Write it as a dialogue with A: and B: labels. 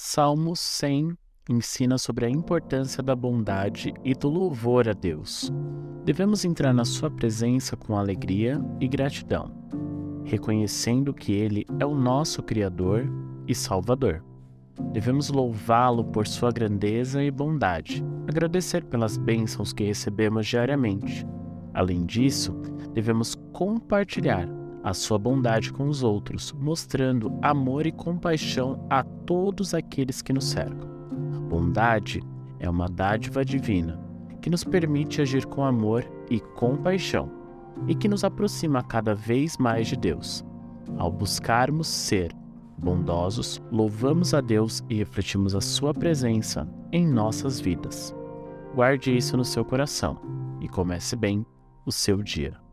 A: Salmo 100 ensina sobre a importância da bondade e do louvor a Deus. Devemos entrar na Sua presença com alegria e gratidão, reconhecendo que Ele é o nosso Criador e Salvador. Devemos louvá-lo por Sua grandeza e bondade, agradecer pelas bênçãos que recebemos diariamente. Além disso, devemos compartilhar a sua bondade com os outros, mostrando amor e compaixão a todos aqueles que nos cercam. Bondade é uma dádiva divina que nos permite agir com amor e compaixão e que nos aproxima cada vez mais de Deus. Ao buscarmos ser bondosos, louvamos a Deus e refletimos a Sua presença em nossas vidas. Guarde isso no seu coração e comece bem o seu dia.